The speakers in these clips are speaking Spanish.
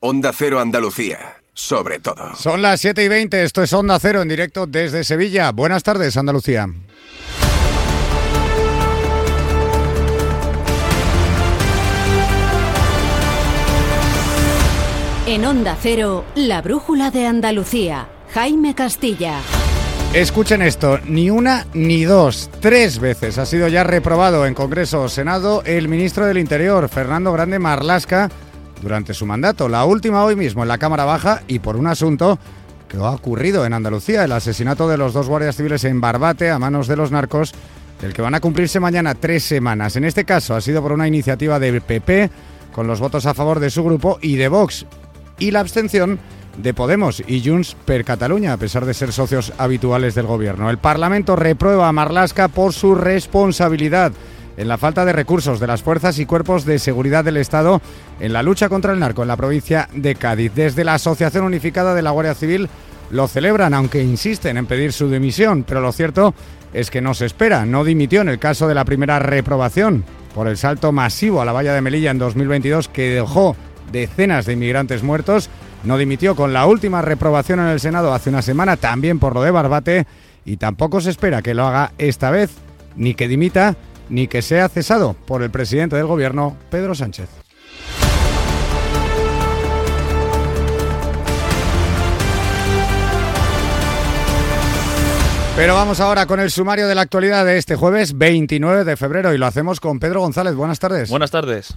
Onda Cero Andalucía, sobre todo. Son las 7 y 20, esto es Onda Cero en directo desde Sevilla. Buenas tardes, Andalucía. En Onda Cero, la brújula de Andalucía. Jaime Castilla. Escuchen esto, ni una ni dos, tres veces ha sido ya reprobado en Congreso o Senado el ministro del Interior, Fernando Grande Marlasca, durante su mandato. La última hoy mismo en la Cámara Baja y por un asunto que ha ocurrido en Andalucía, el asesinato de los dos guardias civiles en Barbate a manos de los narcos, del que van a cumplirse mañana tres semanas. En este caso ha sido por una iniciativa del PP, con los votos a favor de su grupo y de Vox, y la abstención de Podemos y Junts per Cataluña, a pesar de ser socios habituales del gobierno. El Parlamento reprueba a Marlasca por su responsabilidad en la falta de recursos de las fuerzas y cuerpos de seguridad del Estado en la lucha contra el narco en la provincia de Cádiz. Desde la Asociación Unificada de la Guardia Civil lo celebran, aunque insisten en pedir su dimisión, pero lo cierto es que no se espera. No dimitió en el caso de la primera reprobación por el salto masivo a la valla de Melilla en 2022 que dejó decenas de inmigrantes muertos. No dimitió con la última reprobación en el Senado hace una semana, también por lo de Barbate, y tampoco se espera que lo haga esta vez, ni que dimita, ni que sea cesado por el presidente del Gobierno, Pedro Sánchez. Pero vamos ahora con el sumario de la actualidad de este jueves 29 de febrero y lo hacemos con Pedro González. Buenas tardes. Buenas tardes.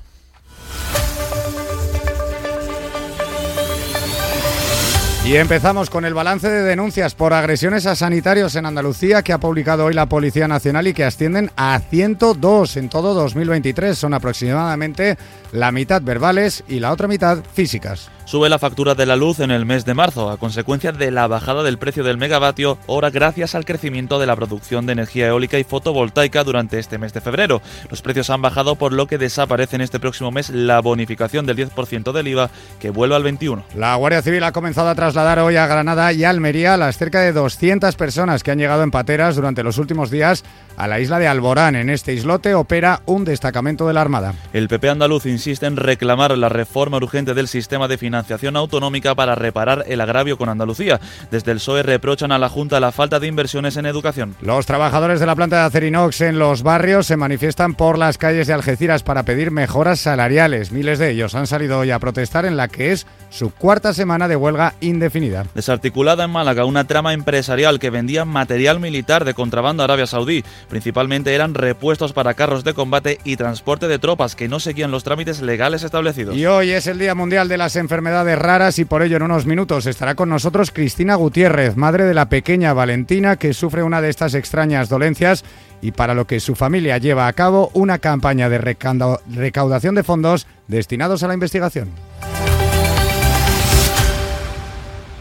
Y empezamos con el balance de denuncias por agresiones a sanitarios en Andalucía que ha publicado hoy la Policía Nacional y que ascienden a 102 en todo 2023. Son aproximadamente la mitad verbales y la otra mitad físicas. Sube la factura de la luz en el mes de marzo a consecuencia de la bajada del precio del megavatio hora gracias al crecimiento de la producción de energía eólica y fotovoltaica durante este mes de febrero. Los precios han bajado por lo que desaparece en este próximo mes la bonificación del 10% del IVA que vuelve al 21. La Guardia Civil ha comenzado a trasladar hoy a Granada y Almería las cerca de 200 personas que han llegado en pateras durante los últimos días a la isla de Alborán. En este islote opera un destacamento de la Armada. El PP andaluz insiste en reclamar la reforma urgente del sistema de financiación autonómica para reparar el agravio con Andalucía. Desde el PSOE reprochan a la Junta la falta de inversiones en educación. Los trabajadores de la planta de Acerinox en los barrios se manifiestan por las calles de Algeciras para pedir mejoras salariales. Miles de ellos han salido hoy a protestar en la que es su cuarta semana de huelga indefinida. Desarticulada en Málaga una trama empresarial que vendía material militar de contrabando a Arabia Saudí. Principalmente eran repuestos para carros de combate y transporte de tropas que no seguían los trámites legales establecidos. Y hoy es el Día Mundial de las Enfermedades Raras y por ello en unos minutos estará con nosotros Cristina Gutiérrez, madre de la pequeña Valentina que sufre una de estas extrañas dolencias y para lo que su familia lleva a cabo una campaña de recaudación de fondos destinados a la investigación.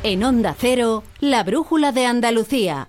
En Onda Cero, la brújula de Andalucía.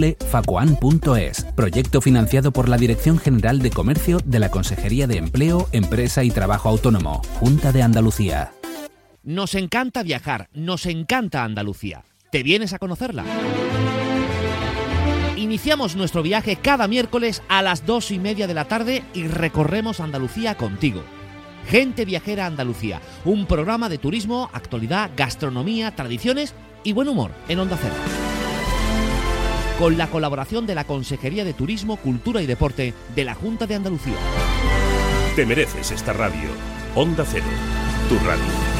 www.facoan.es. Proyecto financiado por la Dirección General de Comercio de la Consejería de Empleo, Empresa y Trabajo Autónomo, Junta de Andalucía. Nos encanta viajar, nos encanta Andalucía. ¿Te vienes a conocerla? Iniciamos nuestro viaje cada miércoles a las dos y media de la tarde y recorremos Andalucía contigo. Gente Viajera Andalucía, un programa de turismo, actualidad, gastronomía, tradiciones y buen humor en Onda Cero. Con la colaboración de la Consejería de Turismo, Cultura y Deporte de la Junta de Andalucía. Te mereces esta radio. Onda Cero, tu radio.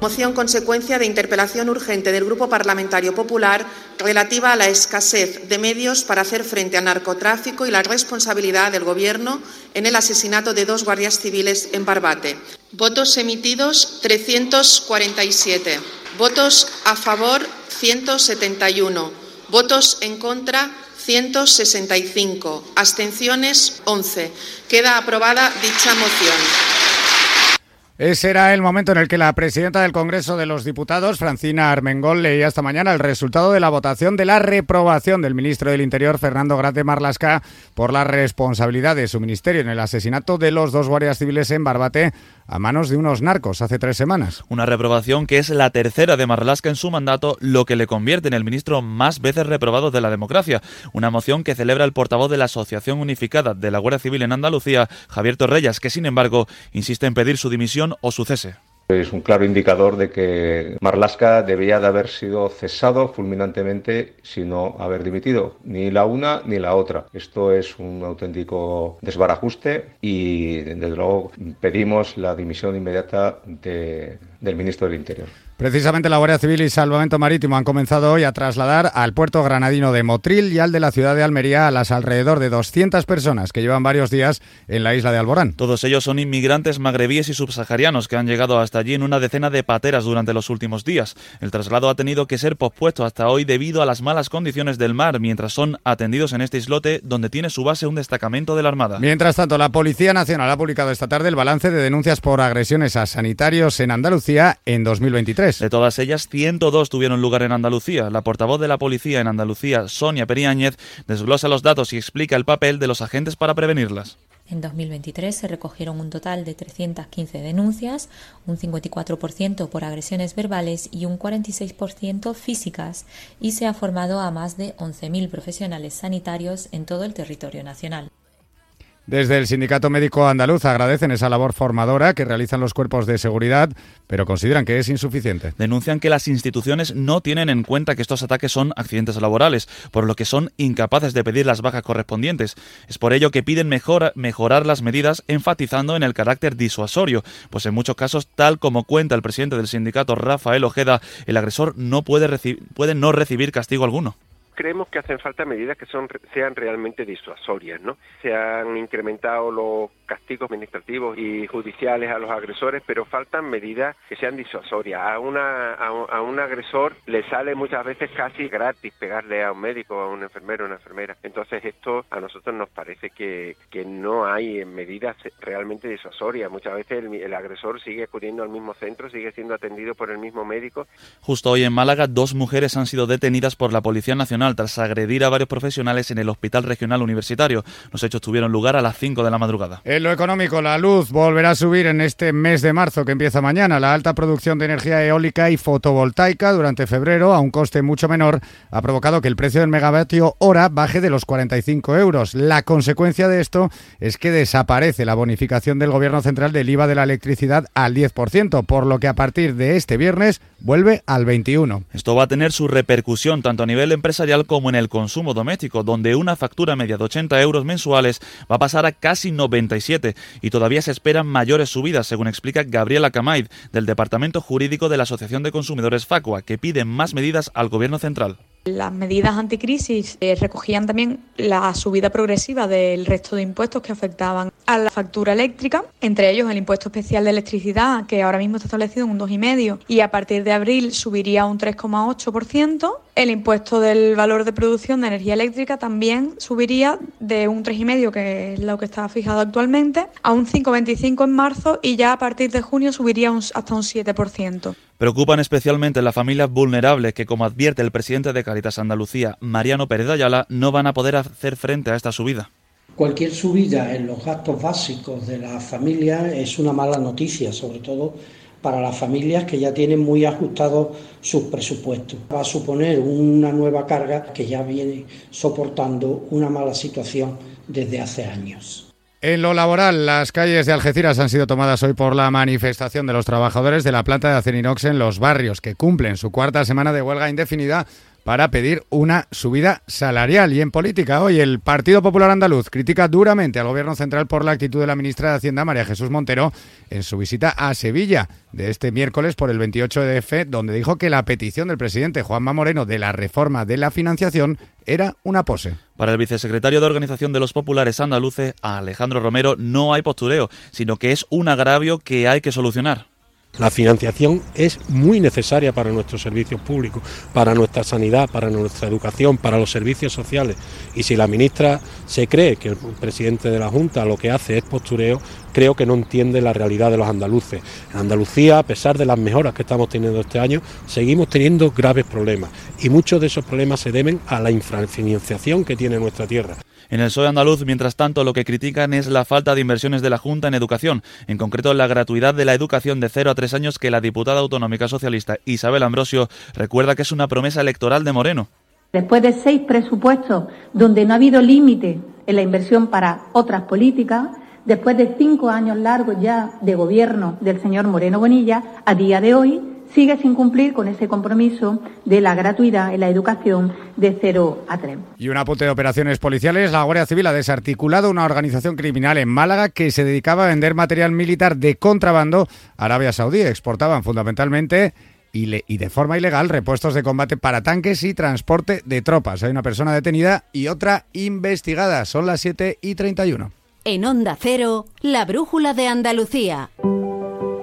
Moción consecuencia de interpelación urgente del Grupo Parlamentario Popular relativa a la escasez de medios para hacer frente al narcotráfico y la responsabilidad del Gobierno en el asesinato de dos guardias civiles en Barbate. Votos emitidos 347. Votos a favor 171. Votos en contra 165. Abstenciones 11. Queda aprobada dicha moción. Ese era el momento en el que la presidenta del Congreso de los Diputados, Francina Armengol, leía esta mañana el resultado de la votación de la reprobación del ministro del Interior, Fernando Grande Marlasca, por la responsabilidad de su ministerio en el asesinato de los dos guardias civiles en Barbate a manos de unos narcos hace tres semanas. Una reprobación que es la tercera de Marlasca en su mandato, lo que le convierte en el ministro más veces reprobado de la democracia. Una moción que celebra el portavoz de la Asociación Unificada de la Guardia Civil en Andalucía, Javier Torrellas, que sin embargo insiste en pedir su dimisión o su cese. Es un claro indicador de que Marlaska debía de haber sido cesado fulminantemente, si no haber dimitido, ni la una ni la otra. Esto es un auténtico desbarajuste y, desde luego, pedimos la dimisión inmediata del ministro del Interior. Precisamente la Guardia Civil y Salvamento Marítimo han comenzado hoy a trasladar al puerto granadino de Motril y al de la ciudad de Almería a las alrededor de 200 personas que llevan varios días en la isla de Alborán. Todos ellos son inmigrantes magrebíes y subsaharianos que han llegado hasta allí en una decena de pateras durante los últimos días. El traslado ha tenido que ser pospuesto hasta hoy debido a las malas condiciones del mar mientras son atendidos en este islote donde tiene su base un destacamento de la Armada. Mientras tanto, la Policía Nacional ha publicado esta tarde el balance de denuncias por agresiones a sanitarios en Andalucía en 2023. De todas ellas, 102 tuvieron lugar en Andalucía. La portavoz de la policía en Andalucía, Sonia Periáñez, desglosa los datos y explica el papel de los agentes para prevenirlas. En 2023 se recogieron un total de 315 denuncias, un 54% por agresiones verbales y un 46% físicas, y se ha formado a más de 11.000 profesionales sanitarios en todo el territorio nacional. Desde el Sindicato Médico Andaluz agradecen esa labor formadora que realizan los cuerpos de seguridad, pero consideran que es insuficiente. Denuncian que las instituciones no tienen en cuenta que estos ataques son accidentes laborales, por lo que son incapaces de pedir las bajas correspondientes. Es por ello que piden mejorar las medidas, enfatizando en el carácter disuasorio, pues en muchos casos, tal como cuenta el presidente del sindicato Rafael Ojeda, el agresor no puede, puede no recibir castigo alguno creemos que hacen falta medidas que sean realmente disuasorias, ¿no? Se han incrementado los castigos administrativos y judiciales a los agresores, pero faltan medidas que sean disuasorias. A una a un, agresor le sale muchas veces casi gratis pegarle a un médico, a un enfermero, a una enfermera. Entonces esto a nosotros nos parece que, que no hay medidas realmente disuasorias. Muchas veces el, el agresor sigue acudiendo al mismo centro, sigue siendo atendido por el mismo médico. Justo hoy en Málaga dos mujeres han sido detenidas por la Policía Nacional tras agredir a varios profesionales en el Hospital Regional Universitario. Los hechos tuvieron lugar a las 5 de la madrugada. En lo económico, la luz volverá a subir en este mes de marzo que empieza mañana. La alta producción de energía eólica y fotovoltaica durante febrero, a un coste mucho menor, ha provocado que el precio del megavatio hora baje de los 45 euros. La consecuencia de esto es que desaparece la bonificación del Gobierno Central del IVA de la electricidad al 10%, por lo que a partir de este viernes vuelve al 21%. Esto va a tener su repercusión tanto a nivel empresarial como en el consumo doméstico, donde una factura media de 80 euros mensuales va a pasar a casi 97 y todavía se esperan mayores subidas, según explica Gabriela Camaid, del Departamento Jurídico de la Asociación de Consumidores Facua, que pide más medidas al Gobierno central. Las medidas anticrisis eh, recogían también la subida progresiva del resto de impuestos que afectaban a la factura eléctrica, entre ellos el impuesto especial de electricidad, que ahora mismo está establecido en un 2,5% y a partir de abril subiría un 3,8%. El impuesto del valor de producción de energía eléctrica también subiría de un 3,5%, que es lo que está fijado actualmente, a un 5,25% en marzo y ya a partir de junio subiría hasta un 7%. Preocupan especialmente las familias vulnerables que, como advierte el presidente de Caritas Andalucía, Mariano Pérez Ayala, no van a poder hacer frente a esta subida. Cualquier subida en los gastos básicos de las familias es una mala noticia, sobre todo para las familias que ya tienen muy ajustados sus presupuestos. Va a suponer una nueva carga que ya viene soportando una mala situación desde hace años. En lo laboral, las calles de Algeciras han sido tomadas hoy por la manifestación de los trabajadores de la planta de Acerinox en los barrios, que cumplen su cuarta semana de huelga indefinida para pedir una subida salarial. Y en política, hoy el Partido Popular Andaluz critica duramente al Gobierno Central por la actitud de la ministra de Hacienda, María Jesús Montero, en su visita a Sevilla de este miércoles por el 28 de F, donde dijo que la petición del presidente Juanma Moreno de la reforma de la financiación era una pose. Para el vicesecretario de Organización de los Populares Andaluces, Alejandro Romero, no hay postureo, sino que es un agravio que hay que solucionar. La financiación es muy necesaria para nuestros servicios públicos, para nuestra sanidad, para nuestra educación, para los servicios sociales. Y si la ministra se cree que el presidente de la Junta lo que hace es postureo, creo que no entiende la realidad de los andaluces. En Andalucía, a pesar de las mejoras que estamos teniendo este año, seguimos teniendo graves problemas. Y muchos de esos problemas se deben a la infrafinanciación que tiene nuestra tierra. En el PSOE andaluz, mientras tanto, lo que critican es la falta de inversiones de la Junta en educación, en concreto la gratuidad de la educación de 0 a 3 años que la diputada autonómica socialista Isabel Ambrosio recuerda que es una promesa electoral de Moreno. Después de seis presupuestos donde no ha habido límite en la inversión para otras políticas, después de cinco años largos ya de gobierno del señor Moreno Bonilla, a día de hoy sigue sin cumplir con ese compromiso de la gratuidad en la educación de 0 a 3. Y un apunte de operaciones policiales, la Guardia Civil ha desarticulado una organización criminal en Málaga que se dedicaba a vender material militar de contrabando a Arabia Saudí. Exportaban fundamentalmente y, de forma ilegal repuestos de combate para tanques y transporte de tropas. Hay una persona detenida y otra investigada. Son las 7 y 31. En Onda Cero, la brújula de Andalucía.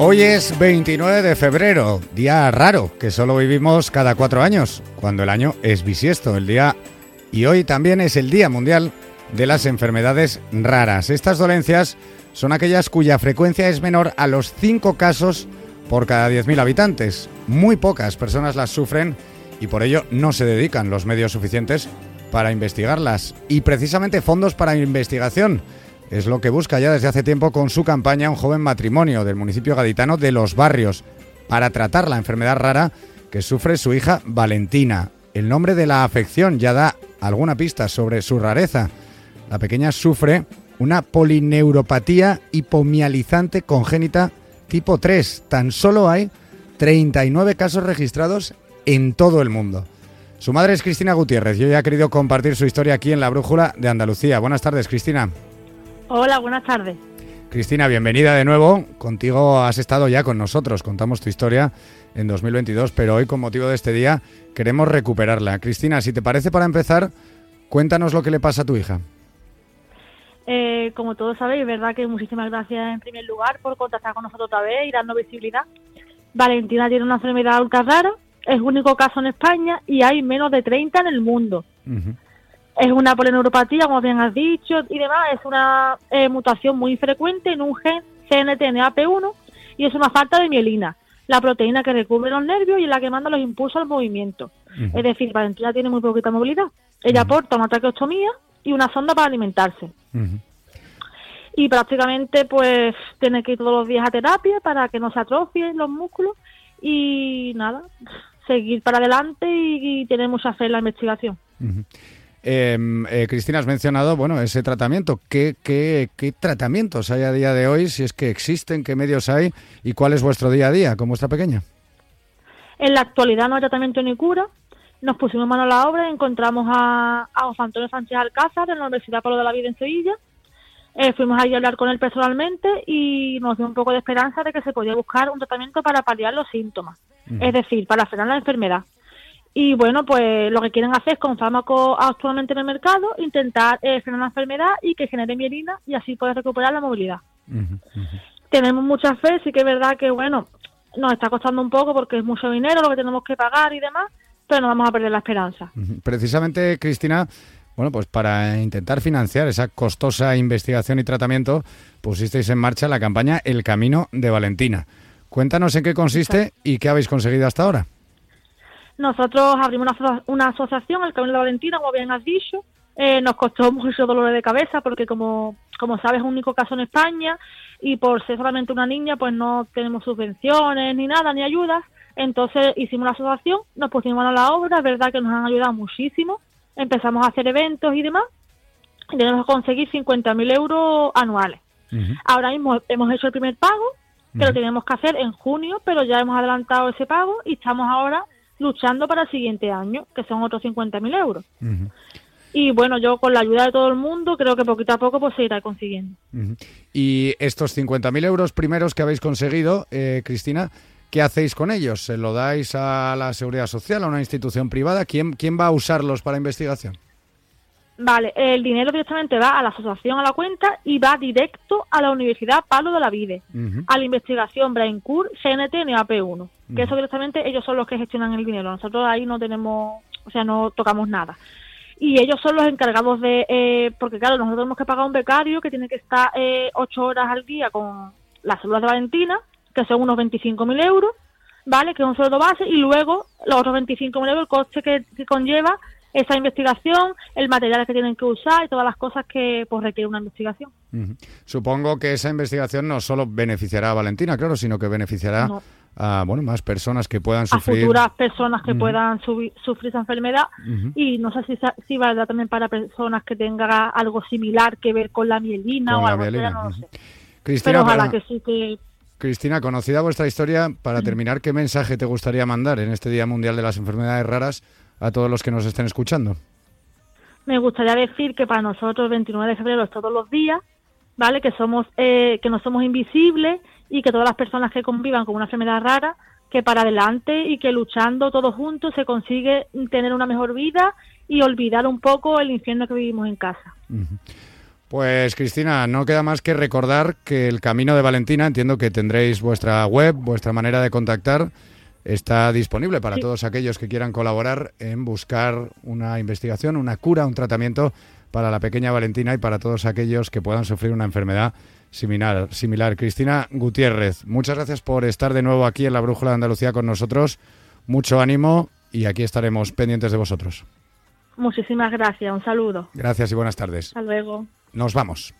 Hoy es 29 de febrero, día raro que solo vivimos cada cuatro años, cuando el año es bisiesto, el día y hoy también es el Día Mundial de las Enfermedades Raras. Estas dolencias son aquellas cuya frecuencia es menor a los 5 casos por cada 10.000 habitantes. Muy pocas personas las sufren y por ello no se dedican los medios suficientes para investigarlas. Y precisamente fondos para investigación es lo que busca ya desde hace tiempo con su campaña un joven matrimonio del municipio gaditano de Los Barrios para tratar la enfermedad rara que sufre su hija Valentina. El nombre de la afección ya da alguna pista sobre su rareza. La pequeña sufre una polineuropatía hipomializante congénita tipo 3. Tan solo hay 39 casos registrados en todo el mundo. Su madre es Cristina Gutiérrez y hoy ha querido compartir su historia aquí en la Brújula de Andalucía. Buenas tardes, Cristina. Hola, buenas tardes. Cristina, bienvenida de nuevo. Contigo has estado ya con nosotros, contamos tu historia en 2022, pero hoy con motivo de este día queremos recuperarla. Cristina, si te parece para empezar, cuéntanos lo que le pasa a tu hija. Eh, como todos sabéis, verdad que muchísimas gracias en primer lugar por contactar con nosotros otra vez y darnos visibilidad. Valentina tiene una enfermedad ultra rara, es único caso en España y hay menos de 30 en el mundo. Es una polineuropatía, como bien has dicho, y demás. Es una eh, mutación muy frecuente en un gen CNTNAP1 y es una falta de mielina, la proteína que recubre los nervios y la que manda los impulsos al movimiento. Es decir, Valentina tiene muy poquita movilidad. Ella aporta una traqueostomía y una sonda para alimentarse. Y prácticamente, pues, tiene que ir todos los días a terapia para que no se atrofien los músculos y nada, seguir para adelante y, tener mucha fe en la investigación. Em, eh, Cristina, has mencionado bueno ese tratamiento. ¿Qué, ¿Qué, qué, tratamientos hay a día de hoy? Si es que existen, qué medios hay y cuál es vuestro día a día con vuestra pequeña. En la actualidad no hay tratamiento ni cura. Nos pusimos mano a la obra y encontramos a, a José Antonio Sánchez Alcázar de la Universidad Pablo de la Vida en Sevilla. Eh, fuimos ahí a hablar con él personalmente y nos dio un poco de esperanza de que se podía buscar un tratamiento para paliar los síntomas, es decir, para frenar la enfermedad Y bueno, pues lo que quieren hacer es con fármacos actualmente en el mercado, intentar eh, frenar la enfermedad y que genere mielina y así poder recuperar la movilidad. Tenemos mucha fe, sí que es verdad que, bueno, nos está costando un poco porque es mucho dinero lo que tenemos que pagar y demás, pero no vamos a perder la esperanza. Precisamente, Cristina, bueno, pues para intentar financiar esa costosa investigación y tratamiento, pusisteis en marcha la campaña El Camino de Valentina. Cuéntanos en qué consiste y qué habéis conseguido hasta ahora. Nosotros abrimos una, una asociación, el Camino de Valentina, como bien has dicho. Eh, nos costó mucho dolor de cabeza porque, como, como sabes, es un único caso en España y por ser solamente una niña, pues no tenemos subvenciones ni nada, ni ayudas. Entonces hicimos la asociación, nos pusimos a la obra, es verdad que nos han ayudado muchísimo. Empezamos a hacer eventos y demás y tenemos que conseguir 50.000 euros anuales. Ahora mismo hemos hecho el primer pago, que lo tenemos que hacer en junio, pero ya hemos adelantado ese pago y estamos ahora luchando para el siguiente año, que son otros 50.000 euros. Y bueno, yo con la ayuda de todo el mundo creo que poquito a poco pues se irá consiguiendo. Y estos 50.000 euros primeros que habéis conseguido, eh, Cristina, ¿qué hacéis con ellos? ¿Se lo dais a la Seguridad Social, a una institución privada? ¿Quién, quién va a usarlos para investigación? Vale, el dinero directamente va a la asociación, a la cuenta y va directo a la Universidad Pablo de la Vide, a la investigación Braincourt, CNT, NAP1, que eso directamente ellos son los que gestionan el dinero. Nosotros ahí no tenemos, o sea, no tocamos nada. Y ellos son los encargados de, eh, porque claro, nosotros tenemos que pagar un becario que tiene que estar eh, ocho horas al día con las células de Valentina, que son unos 25.000 euros, ¿vale? Que es un sueldo base, y luego los otros 25.000 euros, el coste que, que conlleva esa investigación, el material que tienen que usar y todas las cosas que pues, requiere una investigación. Supongo que esa investigación no solo beneficiará a Valentina, claro, sino que beneficiará a bueno más personas que puedan sufrir. A futuras personas que puedan sufrir esa enfermedad. Y no sé si, si valdrá también para personas que tengan algo similar que ver con la mielina o algo así, no sé. Cristina, Pero ojalá que sí que Cristina, conocida vuestra historia, para terminar, ¿qué mensaje te gustaría mandar en este Día Mundial de las Enfermedades Raras a todos los que nos estén escuchando? Me gustaría decir que para nosotros el 29 de febrero es todos los días, ¿vale? Que somos eh, que no somos invisibles y que todas las personas que convivan con una enfermedad rara que para adelante y que luchando todos juntos se consigue tener una mejor vida y olvidar un poco el infierno que vivimos en casa. Pues Cristina, no queda más que recordar que el camino de Valentina, entiendo que tendréis vuestra web, vuestra manera de contactar, está disponible para todos aquellos que quieran colaborar en buscar una investigación, una cura, un tratamiento para la pequeña Valentina y para todos aquellos que puedan sufrir una enfermedad similar. similar. Cristina Gutiérrez, muchas gracias por estar de nuevo aquí en la Brújula de Andalucía con nosotros. Mucho ánimo y aquí estaremos pendientes de vosotros. Muchísimas gracias, un saludo. Gracias y buenas tardes. Hasta luego. Nos vamos.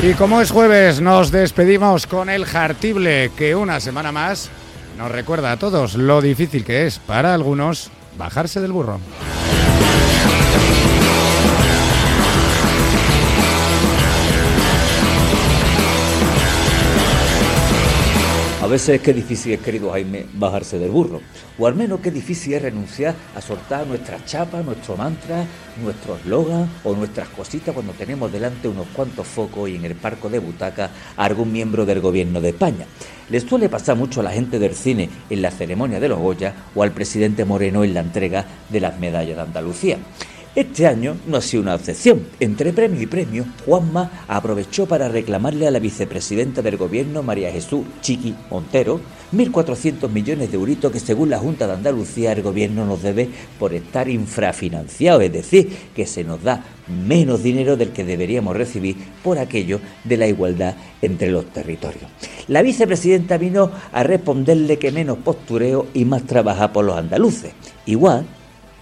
Y como es jueves, nos despedimos con el Jartible, que una semana más nos recuerda a todos lo difícil que es para algunos bajarse del burro. Veces qué difícil es, querido Jaime, bajarse del burro. O al menos qué difícil es renunciar a soltar nuestras chapas, nuestro mantra, nuestro eslogan o nuestras cositas cuando tenemos delante unos cuantos focos y en el parco de butaca a algún miembro del gobierno de España. Les suele pasar mucho a la gente del cine en la ceremonia de los Goya o al presidente Moreno en la entrega de las medallas de Andalucía. Este año no ha sido una excepción. Entre premio y premio, Juanma aprovechó para reclamarle a la vicepresidenta del gobierno, María Jesús Chiqui Montero, 1.400 millones de euritos que según la Junta de Andalucía el gobierno nos debe por estar infrafinanciado, es decir, que se nos da menos dinero del que deberíamos recibir por aquello de la igualdad entre los territorios. La vicepresidenta vino a responderle que menos postureo y más trabaja por los andaluces. Igual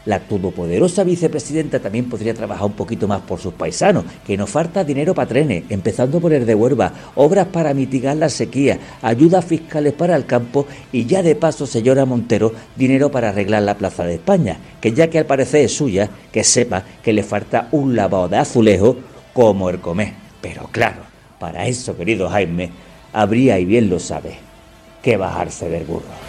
la todopoderosa vicepresidenta también podría trabajar un poquito más por sus paisanos, que nos falta dinero para trenes, empezando por el de Huelva, obras para mitigar la sequía, ayudas fiscales para el campo y ya de paso, señora Montero, dinero para arreglar la Plaza de España, que ya que al parecer es suya, que sepa que le falta un lavado de azulejo como el comer. Pero claro, para eso, querido Jaime, habría, y bien lo sabe, que bajarse del burro.